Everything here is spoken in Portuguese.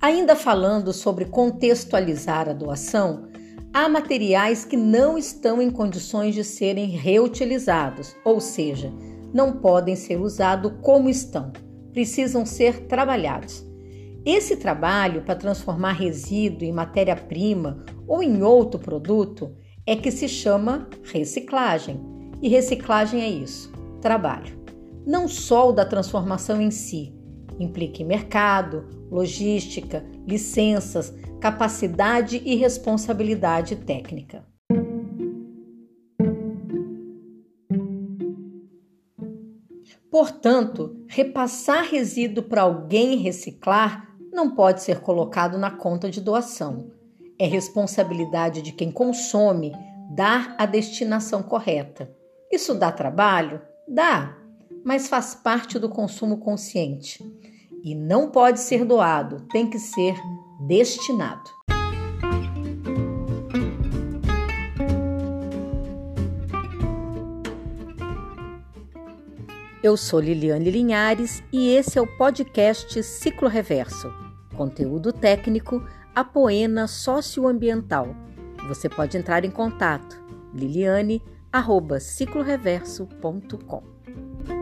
Ainda falando sobre contextualizar a doação, há materiais que não estão em condições de serem reutilizados, ou seja, não podem ser usados como estão, precisam ser trabalhados. Esse trabalho para transformar resíduo em matéria-prima ou em outro produto é que se chama reciclagem. E reciclagem é isso: trabalho. Não só o da transformação em si, implica em mercado, logística, licenças, capacidade e responsabilidade técnica. Portanto, repassar resíduo para alguém reciclar não pode ser colocado na conta de doação. É responsabilidade de quem consome dar a destinação correta. Isso dá trabalho? Dá, mas faz parte do consumo consciente e não pode ser doado, tem que ser destinado. Eu sou Liliane Linhares e esse é o podcast Ciclo Reverso. Conteúdo técnico, apoena socioambiental. Você pode entrar em contato liliane@cicloreverso.com.